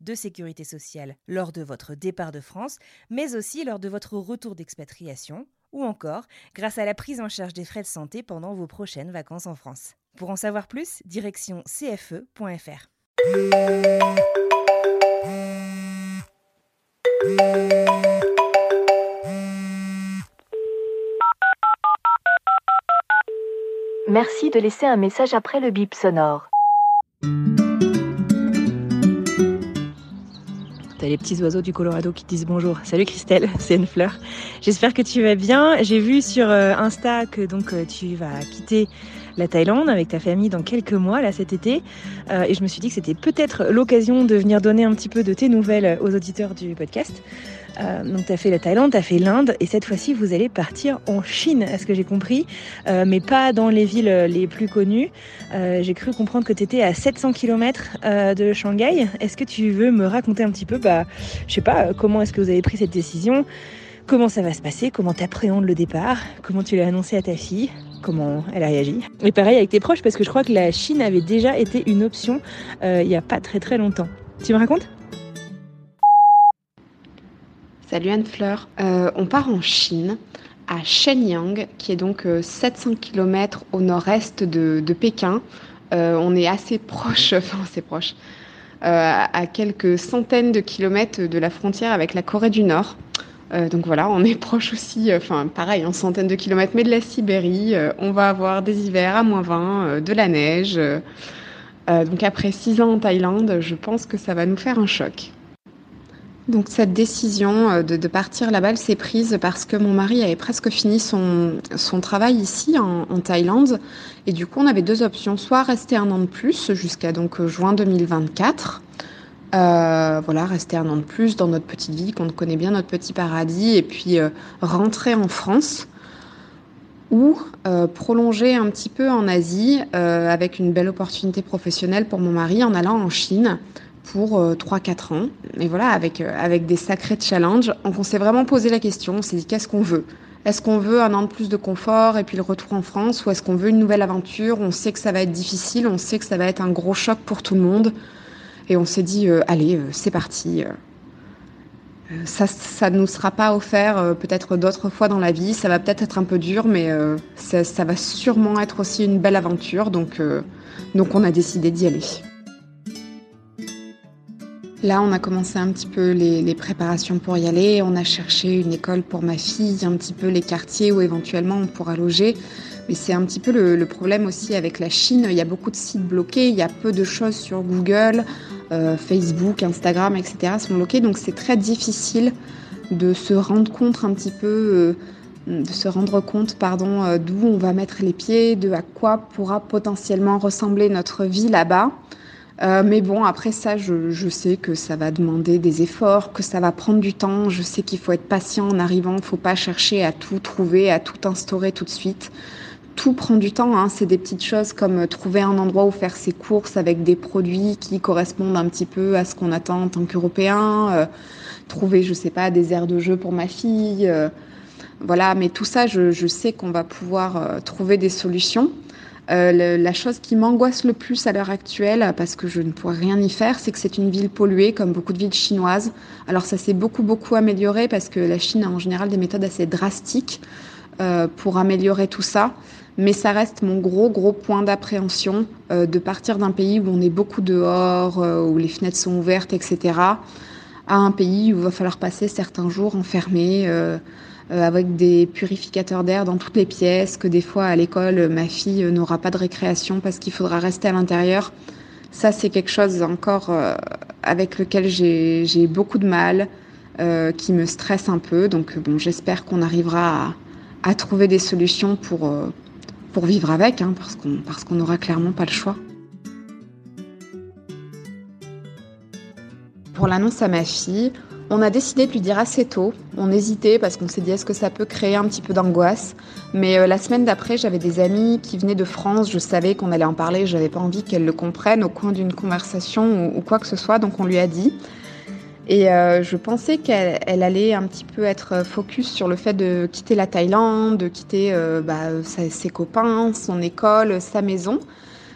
de sécurité sociale lors de votre départ de France, mais aussi lors de votre retour d'expatriation, ou encore grâce à la prise en charge des frais de santé pendant vos prochaines vacances en France. Pour en savoir plus, direction cfe.fr. Merci de laisser un message après le bip sonore. Les petits oiseaux du Colorado qui disent bonjour. Salut Christelle, c'est une fleur. J'espère que tu vas bien. J'ai vu sur euh, Insta que donc euh, tu vas quitter la Thaïlande avec ta famille dans quelques mois là cet été Euh, et je me suis dit que c'était peut-être l'occasion de venir donner un petit peu de tes nouvelles aux auditeurs du podcast. Euh, donc tu as fait la Thaïlande, tu as fait l'Inde et cette fois-ci vous allez partir en Chine, à ce que j'ai compris, Euh, mais pas dans les villes les plus connues. Euh, j'ai cru comprendre que tu étais à 700 km de Shanghai. Est-ce que tu veux me raconter un petit peu, bah, je sais pas, euh, comment est-ce que vous avez pris cette décision? Comment ça va se passer? Comment t'appréhendes le départ? Comment tu l'as annoncé à ta fille? Comment elle a réagi? Et pareil avec tes proches, parce que je crois que la Chine avait déjà été une option euh, il n'y a pas très très longtemps. Tu me racontes? Salut Anne-Fleur. Euh, on part en Chine, à Shenyang, qui est donc euh, 700 km au nord-est de, Pékin. Euh, on est assez proche, enfin assez proche, euh, à quelques centaines de kilomètres de la frontière avec la Corée du Nord. Euh, donc voilà, on est proche aussi, euh, enfin pareil, en centaines de kilomètres, mais de la Sibérie. Euh, on va avoir des hivers à moins 20, euh, de la neige. euh, euh, donc après six ans en Thaïlande, je pense que ça va nous faire un choc. Donc cette décision euh, de, partir là-bas, s'est prise parce que mon mari avait presque fini son, son travail ici en, Thaïlande. Et du coup, on avait deux options. Soit rester un an de plus jusqu'à donc euh, juin 2024. Euh, rester un an de plus dans notre petite vie, qu'on connaît bien notre petit paradis, et puis rentrer en France. Ou prolonger un petit peu en Asie avec une belle opportunité professionnelle pour mon mari en allant en Chine pour euh, 3-4 ans. Et voilà, avec, euh, avec des sacrés challenges. Donc on s'est vraiment posé la question, on s'est dit qu'est-ce qu'on veut? Est-ce qu'on veut un an de plus de confort et puis le retour en France Ou est-ce qu'on veut une nouvelle aventure? On sait que ça va être difficile, on sait que ça va être un gros choc pour tout le monde. Et on s'est dit, euh, allez, euh, c'est parti. euh. Euh, Ça ça ne nous sera pas offert euh, peut-être d'autres fois dans la vie. Ça va peut-être être un peu dur, mais euh, ça, ça va sûrement être aussi une belle aventure. Donc, euh, donc on a décidé d'y aller. Là, on a commencé un petit peu les, préparations pour y aller. On a cherché une école pour ma fille, un petit peu les quartiers où éventuellement on pourra loger. Mais c'est un petit peu le, le problème aussi avec la Chine. Il y a beaucoup de sites bloqués, il y a peu de choses sur Google, euh, Facebook, Instagram, etc. sont bloqués. Donc c'est très difficile de se rendre compte un petit peu, euh, de se rendre compte, pardon, euh, d'où on va mettre les pieds, de à quoi pourra potentiellement ressembler notre vie là-bas. Euh, mais bon, après ça, je, sais que ça va demander des efforts, que ça va prendre du temps. Je sais qu'il faut être patient en arrivant. Il ne faut pas chercher à tout trouver, à tout instaurer tout de suite. Tout prend du temps. Hein. C'est des petites choses comme euh, trouver un endroit où faire ses courses avec des produits qui correspondent un petit peu à ce qu'on attend en tant qu'Européen. Euh, trouver, je sais pas, des aires de jeu pour ma fille. voilà, mais tout ça, je, sais qu'on va pouvoir trouver des solutions. Euh, la chose qui m'angoisse le plus à l'heure actuelle, parce que je ne pourrais rien y faire, c'est que c'est une ville polluée, comme beaucoup de villes chinoises. Alors ça s'est beaucoup, beaucoup amélioré, parce que la Chine a en général des méthodes assez drastiques euh, pour améliorer tout ça. Mais ça reste mon gros, gros point d'appréhension euh, de partir d'un pays où on est beaucoup dehors, où les fenêtres sont ouvertes, etc., à un pays où il va falloir passer certains jours enfermés. Avec des purificateurs d'air dans toutes les pièces, que des fois à l'école, ma fille n'aura pas de récréation parce qu'il faudra rester à l'intérieur. Ça, c'est quelque chose encore avec lequel j'ai beaucoup de mal, qui me stresse un peu. Donc bon, j'espère qu'on arrivera à, trouver des solutions pour, pour vivre avec, hein, parce qu'on n'aura clairement pas le choix. Pour l'annonce à ma fille, on a décidé de lui dire assez tôt. On hésitait parce qu'on s'est dit est-ce que ça peut créer un petit peu d'angoisse? Mais euh, la semaine d'après, j'avais des amis qui venaient de France. Je savais qu'on allait en parler. Je n'avais pas envie qu'elle le comprenne au coin d'une conversation ou, quoi que ce soit. Donc on lui a dit. Et euh, je pensais qu'elle allait un petit peu être focus sur le fait de quitter la Thaïlande, de quitter euh, bah, ses copains, son école, sa maison.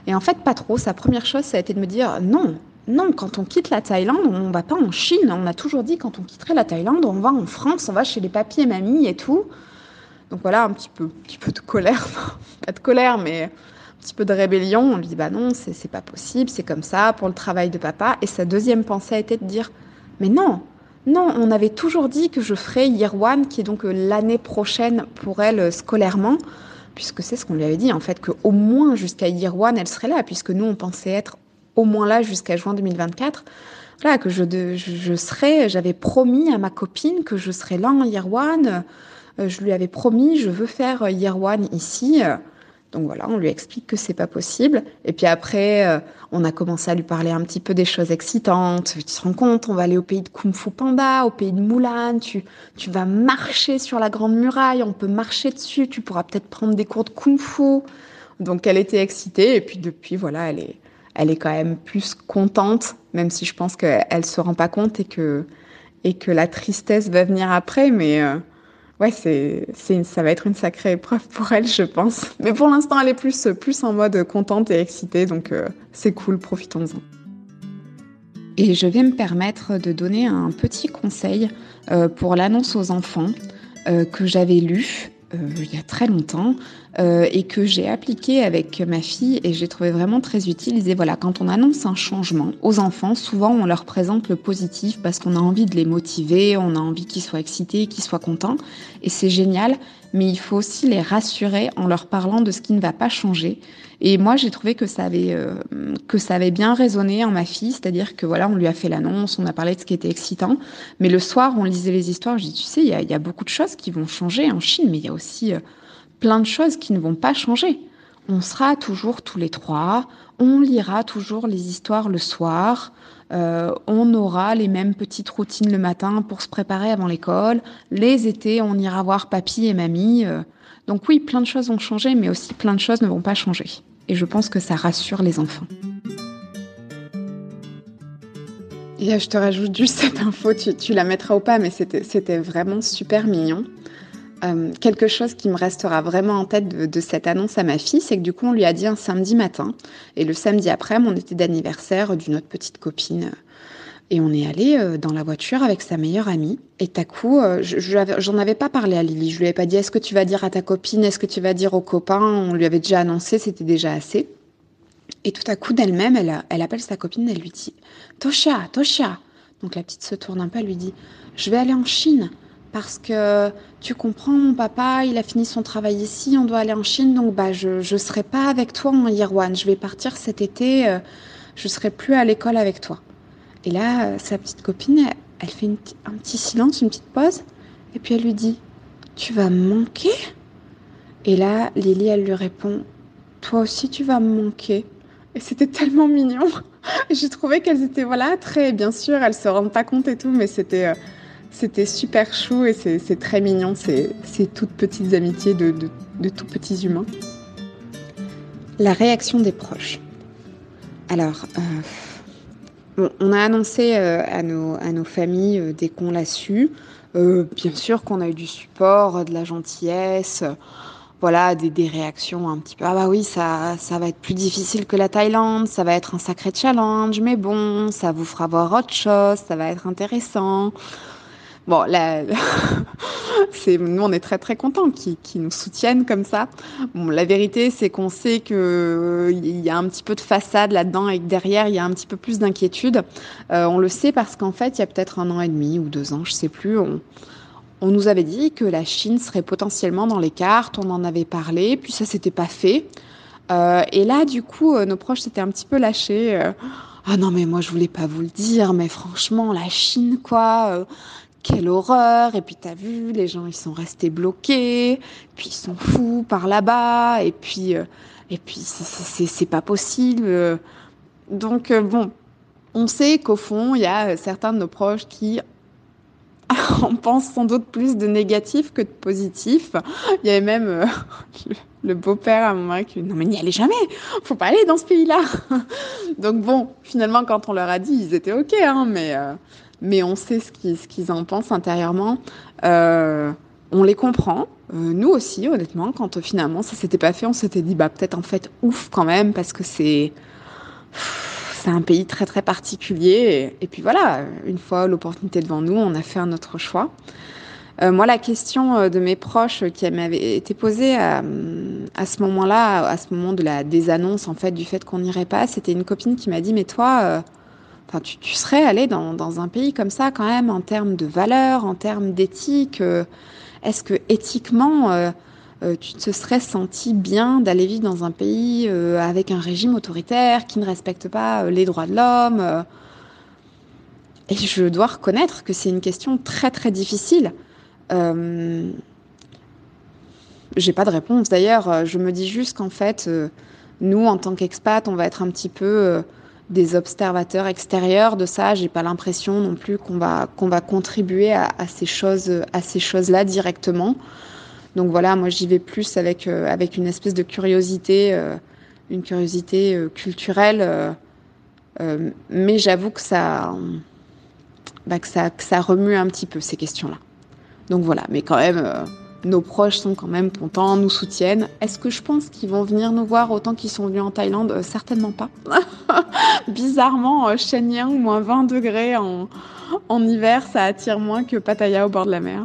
Et en fait, pas trop. Sa première chose, ça a été de me dire non, non, quand on quitte la Thaïlande, on ne va pas en Chine. On a toujours dit quand on quitterait la Thaïlande, on va en France, on va chez les papiers et mamies et tout. Donc voilà, un petit peu, un petit peu de colère, pas de colère, mais un petit peu de rébellion. On lui dit bah non, c'est pas possible, c'est comme ça pour le travail de papa. Et sa deuxième pensée a été de dire mais non, non, on avait toujours dit que je ferais Year One, qui est donc euh, l'année prochaine pour elle euh, scolairement, puisque c'est ce qu'on lui avait dit en fait, qu'au moins jusqu'à Year One, elle serait là, puisque nous on pensait être au moins là jusqu'à juin 2024. Voilà, que je, je, serais, j'avais promis à ma copine que je serais là en Year One. Euh, je lui avais promis, je veux faire Year One ici. Donc voilà, on lui explique que c'est pas possible. Et puis après, euh, on a commencé à lui parler un petit peu des choses excitantes. Tu te rends compte, on va aller au pays de Kung Fu Panda, au pays de Mulan. Tu, tu vas marcher sur la grande muraille, on peut marcher dessus. Tu pourras peut-être prendre des cours de Kung Fu. Donc elle était excitée. Et puis depuis, voilà, elle est, elle est quand même plus contente, même si je pense qu'elle se rend pas compte et que, et que la tristesse va venir après. Mais euh, ouais, c'est ça va être une sacrée épreuve pour elle, je pense. Mais pour l'instant, elle est plus, plus en mode contente et excitée, donc euh, c'est cool, profitons-en. Et je vais me permettre de donner un petit conseil euh, pour l'annonce aux enfants que j'avais lu il y a très longtemps euh, et que j'ai appliqué avec ma fille et j'ai trouvé vraiment très utile. voilà, quand on annonce un changement aux enfants, souvent on leur présente le positif parce qu'on a envie de les motiver, on a envie qu'ils soient excités, qu'ils soient contents et c'est génial. Mais il faut aussi les rassurer en leur parlant de ce qui ne va pas changer. Et moi, j'ai trouvé que ça avait euh, que ça avait bien résonné en ma fille, c'est-à-dire que voilà, on lui a fait l'annonce, on a parlé de ce qui était excitant, mais le soir, on lisait les histoires. Je dis, tu sais, il y a, y a, beaucoup de choses qui vont changer en Chine, mais il y a aussi euh, plein de choses qui ne vont pas changer. On sera toujours tous les trois, on lira toujours les histoires le soir, euh, on aura les mêmes petites routines le matin pour se préparer avant l'école, les étés, on ira voir papy et mamie. Euh. donc oui, plein de choses vont changer, mais aussi plein de choses ne vont pas changer. Et je pense que ça rassure les enfants. Et je te rajoute juste cette info, tu, tu la mettras ou pas, mais c'était vraiment super mignon. Euh, quelque chose qui me restera vraiment en tête de, cette annonce à ma fille, c'est que du coup, on lui a dit un samedi matin. Et le samedi après, on était d'anniversaire d'une autre petite copine. Et on est allé euh, dans la voiture avec sa meilleure amie. Et à coup, euh, j'en avais pas parlé à Lily. Je lui avais pas dit est-ce que tu vas dire à ta copine, est-ce que tu vas dire aux copains? On lui avait déjà annoncé, c'était déjà assez. Et tout à coup, d'elle-même, elle, elle appelle sa copine, elle lui dit Tosha, Tosha. Donc la petite se tourne un peu, elle lui dit Je vais aller en Chine parce que tu comprends, mon papa, il a fini son travail ici, on doit aller en Chine, donc bah, je ne serai pas avec toi en one. Je vais partir cet été, euh, je serai plus à l'école avec toi. Et là, euh, sa petite copine, elle, fait un petit silence, une petite pause, et puis elle lui dit Tu vas me manquer? Et là, Lily, elle lui répond Toi aussi, tu vas me manquer. Et c'était tellement mignon. J'ai trouvé qu'elles étaient, voilà, très, bien sûr, elles se rendent pas compte et tout, mais c'était. Euh, c'était super chou et c'est très mignon, ces, toutes petites amitiés de, tout petits humains. La réaction des proches. Alors, euh, on a annoncé euh, à, nos, à, nos, familles euh, dès qu'on l'a su. bien sûr qu'on a eu du support, de la gentillesse, voilà, des, réactions un petit peu. Ah bah oui, ça, ça va être plus difficile que la Thaïlande, ça va être un sacré challenge, mais bon, ça vous fera voir autre chose, ça va être intéressant. Bon, là, c'est, nous, on est très très contents qu'ils nous soutiennent comme ça. La vérité, c'est qu'on sait qu'il euh, y a un petit peu de façade là-dedans et que derrière, il y a un petit peu plus d'inquiétude. Euh, on le sait parce qu'en fait, il y a peut-être un an et demi ou deux ans, je sais plus, on, on nous avait dit que la Chine serait potentiellement dans les cartes, on en avait parlé, puis ça s'était pas fait. Euh, et là, du coup, nos proches s'étaient un petit peu lâchés. ah non, mais moi, je voulais pas vous le dire, mais franchement, la Chine, quoi, quelle horreur. Et puis, t'as vu, les gens, ils sont restés bloqués, puis ils sont fous par là-bas, et puis, et puis c'est pas possible. Donc, bon, on sait qu'au fond, il y a certains de nos proches qui en pensent sans doute plus de négatif que de positif. Il y avait même euh, le, beau-père à mon mari qui Non, mais n'y allez jamais, faut pas aller dans ce pays-là. Donc, bon, finalement, quand on leur a dit, ils étaient OK, hein, mais, euh, mais on sait ce qu'ils, en pensent intérieurement. Euh, on les comprend. nous aussi, honnêtement, quand finalement ça s'était pas fait, on s'était dit Bah, peut-être en fait, ouf quand même, parce que c'est c'est un pays très très particulier. Et, puis voilà, une fois l'opportunité devant nous, on a fait un autre choix. Euh, moi, la question euh, de mes proches qui m'avait été posée à, ce moment-là, à ce moment de la désannonce en fait du fait qu'on n'irait pas, c'était une copine qui m'a dit mais toi, euh, enfin tu, serais allé dans, un pays comme ça quand même en termes de valeurs, en termes d'éthique. Est-ce que éthiquement euh, tu te serais senti bien d'aller vivre dans un pays euh, avec un régime autoritaire qui ne respecte pas euh, les droits de l'homme Et je dois reconnaître que c'est une question très très difficile. J'ai pas de réponse. D'ailleurs, je me dis juste qu'en fait, nous, en tant qu'expat, on va être un petit peu des observateurs extérieurs de ça. J'ai pas l'impression non plus qu'on va qu'on va contribuer à, ces choses à ces choses-là directement. Donc voilà, moi j'y vais plus avec, euh, avec une espèce de curiosité, euh, une curiosité euh, culturelle. mais j'avoue que ça, bah, que, ça, que ça remue un petit peu ces questions-là. Donc voilà, mais quand même, nos proches sont quand même contents, nous soutiennent. Est-ce que je pense qu'ils vont venir nous voir autant qu'ils sont venus en Thaïlande? Certainement pas. Bizarrement, Shenyang, moins 20 degrés en, en hiver, ça attire moins que Pattaya au bord de la mer.